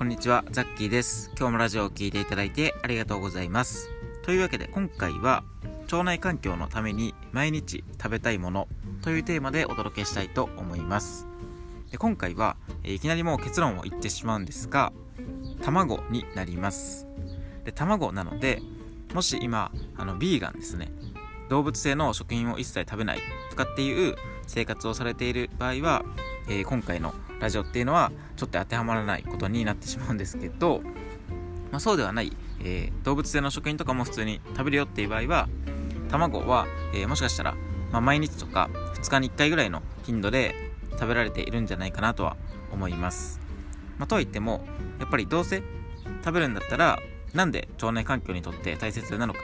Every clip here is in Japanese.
こんにちは、ザッキーです。今日もラジオを聴いていただいてありがとうございます。というわけで今回は腸内環境のために毎日食べたいものというテーマでお届けしたいと思います。で今回は、いきなりもう結論を言ってしまうんですが、卵になります。で卵なので、もし今、あのビーガンですね、動物性の食品を一切食べないとかっていう生活をされている場合は、えー今回のラジオっていうのはちょっと当てはまらないことになってしまうんですけど、まあ、そうではない、えー動物性の食品とかも普通に食べるよっていう場合は卵は、えーもしかしたら、まあ、毎日とか2日に1回ぐらいの頻度で食べられているんじゃないかなとは思います、まあ、とはいってもやっぱりどうせ食べるんだったらなんで腸内環境にとって大切なのか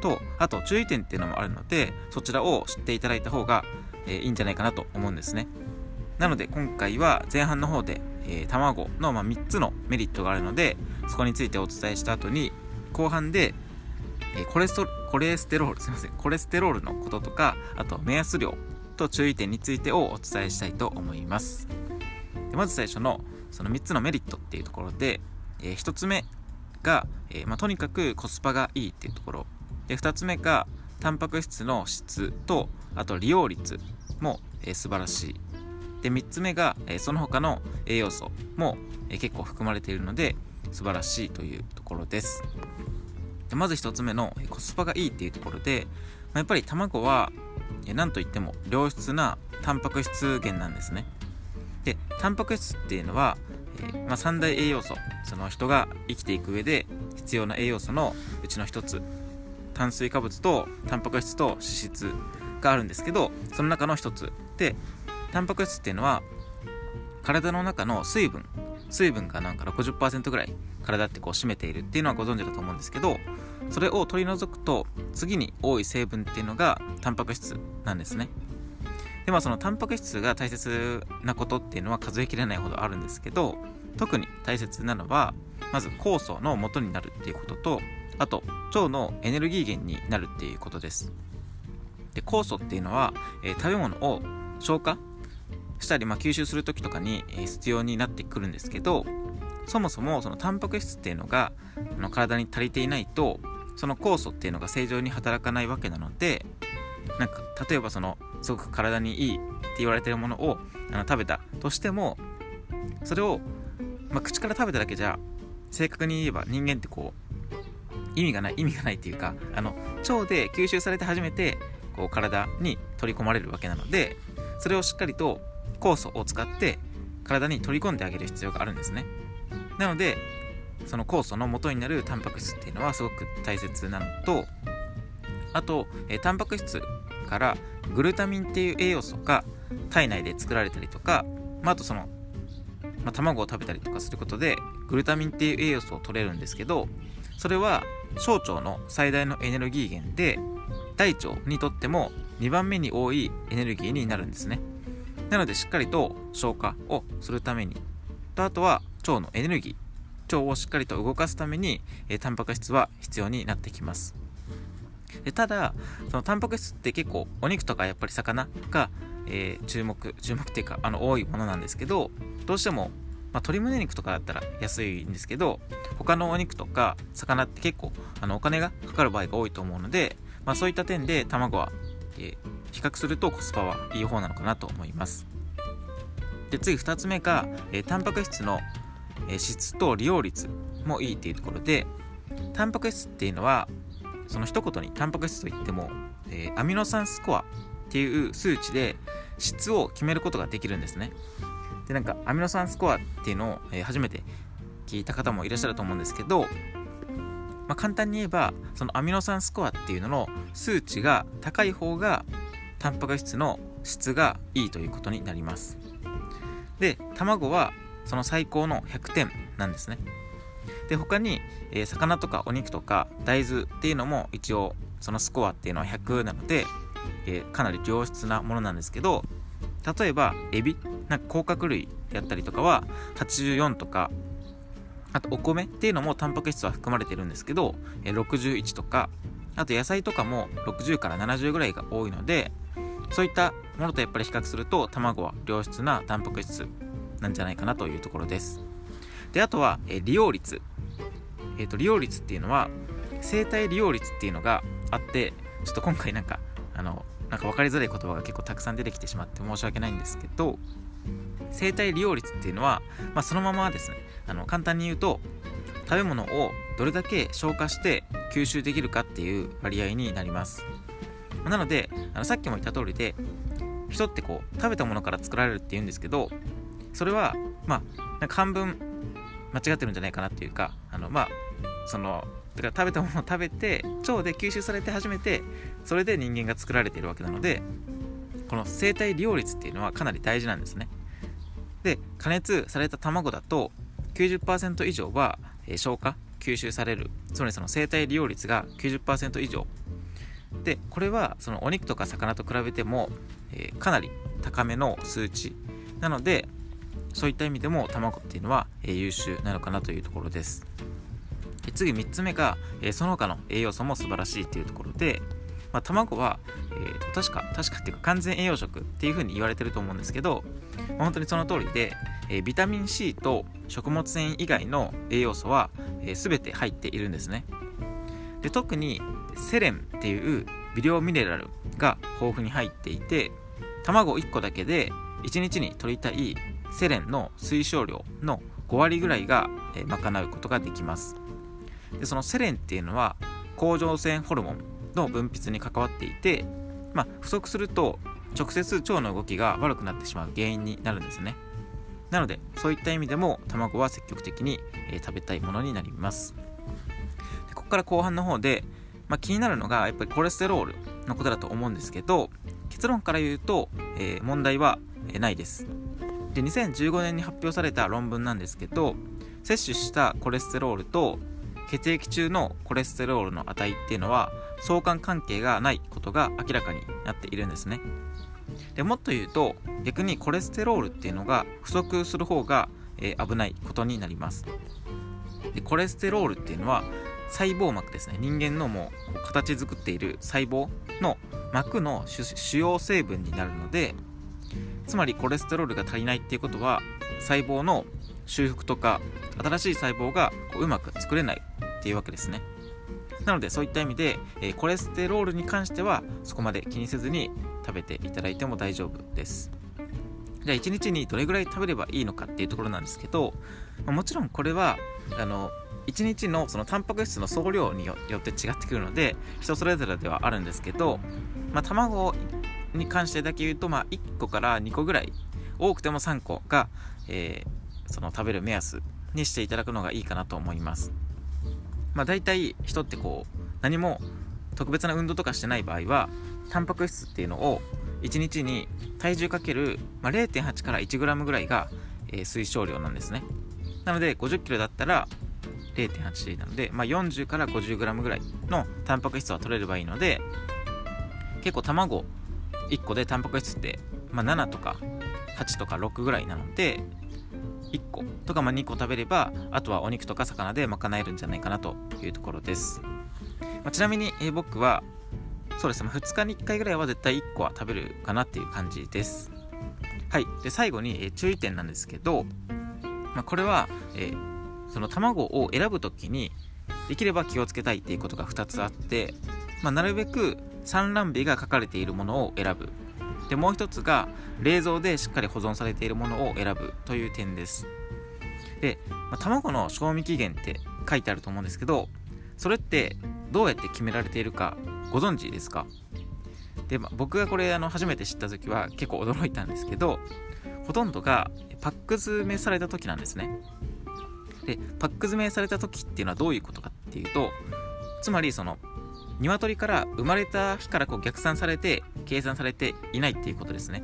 とあと注意点っていうのもあるのでそちらを知っていただいた方が、えーいいんじゃないかなと思うんですね。なので今回は前半の方で、えー卵の、まあ、3つのメリットがあるのでそこについてお伝えした後に後半で、えーコレストコレステロールすいませんコレステロールのこととかあと目安量と注意点についてをお伝えしたいと思います。でまず最初のその3つのメリットっていうところで、え1つ目が、えまあ、とにかくコスパがいいっていうところ。で2つ目がタンパク質の質とあと利用率も、えー素晴らしい。で3つ目が、えその他の栄養素も、え結構含まれているので素晴らしいというところです。でまず1つ目のコスパがいいっていうところで、まやっぱり卵はえーなんといっても良質なタンパク質源なんですね。でタンパク質っていうのは、えまあ、三大栄養素その人が生きていく上で必要な栄養素のうちの一つ炭水化物とタンパク質と脂質があるんですけどその中の一つ。でタンパク質っていうのは体の中の水分水分がなんか60%ぐらい体ってこう占めているっていうのはご存知だと思うんですけどそれを取り除くと次に多い成分っていうのがタンパク質なんですね。でまあそのタンパク質が大切なことっていうのは数えきれないほどあるんですけど特に大切なのはまず酵素の元になるっていうこととあと腸のエネルギー源になるっていうことです。で酵素っていうのは、えー食べ物を消化したり、まあ、吸収する時とかに、必要になってくるんですけどそもそもそのタンパク質っていうのがあの体に足りていないとその酵素っていうのが正常に働かないわけなのでなんか例えばそのすごく体にいいって言われてるものをあの食べたとしてもそれを、まあ、口から食べただけじゃ正確に言えば人間ってこう意味がない意味がないっていうかあの腸で吸収されて初めてこう体に取り込まれるわけなのでそれをしっかりと酵素を使って体に取り込んであげる必要があるんですね。なのでその酵素の元になるタンパク質っていうのはすごく大切なのとあと、えータンパク質からグルタミンっていう栄養素が体内で作られたりとか、まあ、あとその、まあ、卵を食べたりとかすることでグルタミンっていう栄養素を取れるんですけどそれは小腸の最大のエネルギー源で大腸にとっても2番目に多いエネルギーになるんですね。なのでしっかりと消化をするために。とあとは腸のエネルギー。腸をしっかりと動かすために、えータンパク質は必要になってきます。でただそのタンパク質って結構お肉とかやっぱり魚が、えー注目注目っていうかあの多いものなんですけどどうしても、まあ、鶏胸肉とかだったら安いんですけど他のお肉とか魚って結構あのお金がかかる場合が多いと思うので、まあ、そういった点で卵は、えー比較するとコスパはいい方なのかなと思います。で次2つ目が、えータンパク質の、えー質と利用率もいいっていうところでタンパク質っていうのはその一言にタンパク質といっても、えーアミノ酸スコアっていう数値で質を決めることができるんですね。でなんかアミノ酸スコアっていうのを、えー初めて聞いた方もいらっしゃると思うんですけど、まあ、簡単に言えばそのアミノ酸スコアっていうのの数値が高い方がタンパク質の質がいいということになります。で卵はその最高の100点なんですね。で他に、えー魚とかお肉とか大豆っていうのも一応そのスコアっていうのは100なので、えーかなり良質なものなんですけど例えばエビなんか甲殻類であったりとかは84とかあとお米っていうのもタンパク質は含まれてるんですけど、え61とかあと野菜とかも60から70ぐらいが多いのでそういったものとやっぱり比較すると卵は良質なタンパク質なんじゃないかなというところです。であとは、え利用率。えっ、と利用率っていうのは生体利用率っていうのがあってちょっと今回なんかあのなんか分かりづらい言葉が結構たくさん出てきてしまって申し訳ないんですけど生体利用率っていうのは、まあ、そのままですね。あの簡単に言うと食べ物をどれだけ消化して吸収できるかっていう割合になります。なのであのさっきも言った通りで人ってこう食べたものから作られるって言うんですけどそれはまあなんか半分間違ってるんじゃないかなっていうかあのまあそのだから食べたものを食べて腸で吸収されて初めてそれで人間が作られているわけなのでこの生体利用率っていうのはかなり大事なんですね。で加熱された卵だと90%以上は、消化吸収される。つまりその生体利用率が90%以上。でこれはそのお肉とか魚と比べても、え、かなり高めの数値。なのでそういった意味でも卵っていうのは、え、優秀なのかなというところです。次3つ目が、え、その他の栄養素も素晴らしいというところで、まあ、卵は、えー、確か確かっていうか完全栄養食っていうふうに言われてると思うんですけど、まあ、本当にその通りで、えー、ビタミン C と食物繊維以外の栄養素は、えー、全て入っているんですね。で特にセレンっていう微量ミネラルが豊富に入っていて卵1個だけで1日に摂りたいセレンの推奨量の5割ぐらいが、え賄うことができます。でそのセレンっていうのは甲状腺ホルモンの分泌に関わっていて、まあ、不足すると直接腸の動きが悪くなってしまう原因になるんですね。なのでそういった意味でも卵は積極的に、え、食べたいものになります。でここから後半の方で、まあ、気になるのがやっぱりコレステロールのことだと思うんですけど結論から言うと、えー、問題は、え、ないです。で2015年に発表された論文なんですけど摂取したコレステロールと血液中のコレステロールの値っていうのは相関関係がないことが明らかになっているんですね。でもっと言うと逆にコレステロールっていうのが不足する方が、えー、危ないことになります。でコレステロールっていうのは細胞膜ですね。人間のもう形作っている細胞の膜の主要成分になるのでつまりコレステロールが足りないっていうことは細胞の修復とか新しい細胞がこうまく作れないっていうわけですね。なのでそういった意味で、え、コレステロールに関してはそこまで気にせずに食べていただいても大丈夫です。じゃあ1日にどれぐらい食べればいいのかっていうところなんですけど、ま、もちろんこれはあの1日のそのタンパク質の総量によって違ってくるので人それぞれではあるんですけど、まあ、卵に関してだけ言うと、まあ、1個から2個ぐらい多くても3個が、えー、その食べる目安にしていただくのがいいかなと思います。まあ、大体人ってこう何も特別な運動とかしてない場合はタンパク質っていうのを1日に体重かける、まあ、0.8から 1g ぐらいが、えー、推奨量なんですね。なので 50kg だったら0.8なので、まあ、40から 50g ぐらいのタンパク質は取れればいいので結構卵1個でタンパク質って、まあ、7とか8とか6ぐらいなので1個とかま2個食べればあとはお肉とか魚で賄えるんじゃないかなというところです、まあ、ちなみに、えー、僕はそうですね、まあ、2日に1回ぐらいは絶対1個は食べるかなっていう感じです。はい。で最後に、えー、注意点なんですけど、まあ、これは、えー、その卵を選ぶ時にできれば気をつけたいっていうことが2つあって、ま、なるべく産卵日が書かれているものを選ぶ。でもう一つが冷蔵でしっかり保存されているものを選ぶという点です。で、まあ、卵の賞味期限って書いてあると思うんですけどそれってどうやって決められているかご存知ですか？で、まあ、僕がこれあの初めて知った時は結構驚いたんですけどほとんどがパック詰めされた時なんですね。でパック詰めされた時っていうのはどういうことかっていうとつまりその鶏から生まれた日からこう逆算されて計算されていないっていうことですね。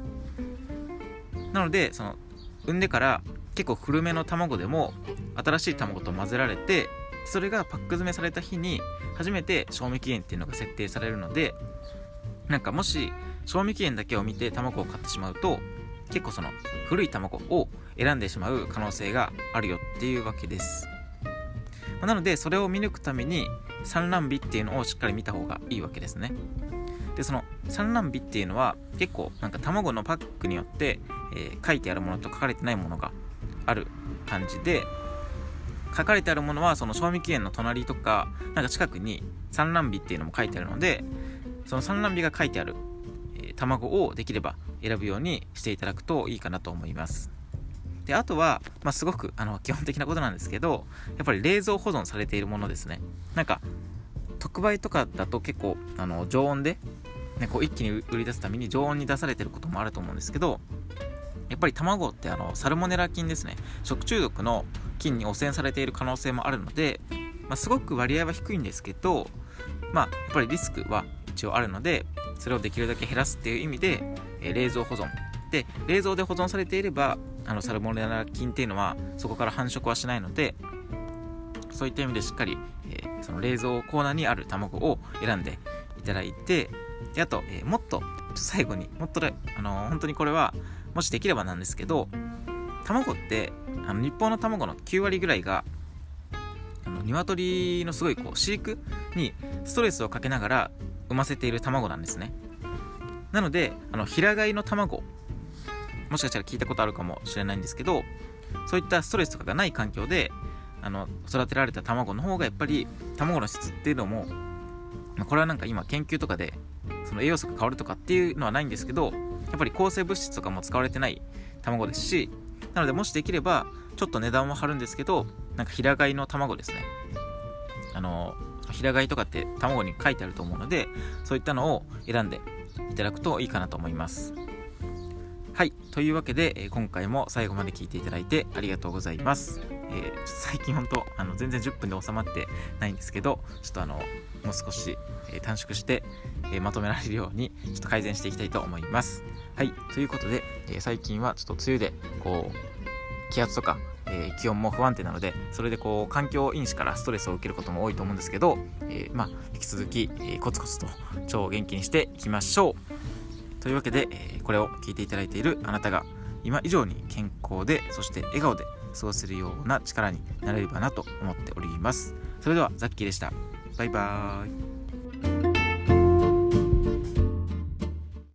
なのでその産んでから結構古めの卵でも新しい卵と混ぜられてそれがパック詰めされた日に初めて賞味期限っていうのが設定されるのでなんかもし賞味期限だけを見て卵を買ってしまうと結構その古い卵を選んでしまう可能性があるよっていうわけです。なのでそれを見抜くために産卵日っていうのをしっかり見た方がいいわけですね。でその産卵日っていうのは結構なんか卵のパックによって、えー、書いてあるものと書かれてないものがある感じで書かれてあるものはその賞味期限の隣とかなんか近くに産卵日っていうのも書いてあるのでその産卵日が書いてある、えー、卵をできれば選ぶようにしていただくといいかなと思います。であとは、まあ、すごくあの基本的なことなんですけどやっぱり冷蔵保存されているものですね。なんか特売とかだと結構あの常温で、ね、こう一気に売り出すために常温に出されてることもあると思うんですけどやっぱり卵ってあのサルモネラ菌ですね。食中毒の菌に汚染されている可能性もあるので、まあ、すごく割合は低いんですけどまあやっぱりリスクは一応あるのでそれをできるだけ減らすっていう意味で、えー、冷蔵保存。で冷蔵で保存されていればあのサルモネラ菌っていうのはそこから繁殖はしないのでそういった意味でしっかり、えー、その冷蔵コーナーにある卵を選んでいただいてであと、えー、もっと最後にもっとあのー、本当にこれはもしできればなんですけど卵ってあの日本の卵の9割ぐらいがあの鶏のすごいこう飼育にストレスをかけながら産ませている卵なんですね。なのであの平飼いの卵もしかしたら聞いたことあるかもしれないんですけどそういったストレスとかがない環境であの育てられた卵の方がやっぱり卵の質っていうのもこれはなんか今研究とかでその栄養素が変わるとかっていうのはないんですけどやっぱり抗生物質とかも使われてない卵ですしなのでもしできればちょっと値段は張るんですけどなんか平飼いの卵ですね。あの平飼いとかって卵に書いてあると思うのでそういったのを選んでいただくといいかなと思います。はい。というわけで、今回も最後まで聞いていただいてありがとうございます、えー、最近本当あの全然10分で収まってないんですけどちょっとあのもう少し、え短縮して、えまとめられるようにちょっと改善していきたいと思います。はいということで、え最近はちょっと梅雨でこう気圧とかえ、気温も不安定なのでそれでこう環境因子からストレスを受けることも多いと思うんですけど、えー、まあ、引き続き、えー、コツコツと腸を元気にしていきましょう。というわけで、えこれを聞いていただいているあなたが今以上に健康でそして笑顔で過ごせるような力になれればなと思っております。それではザッキーでした。バイバーイ。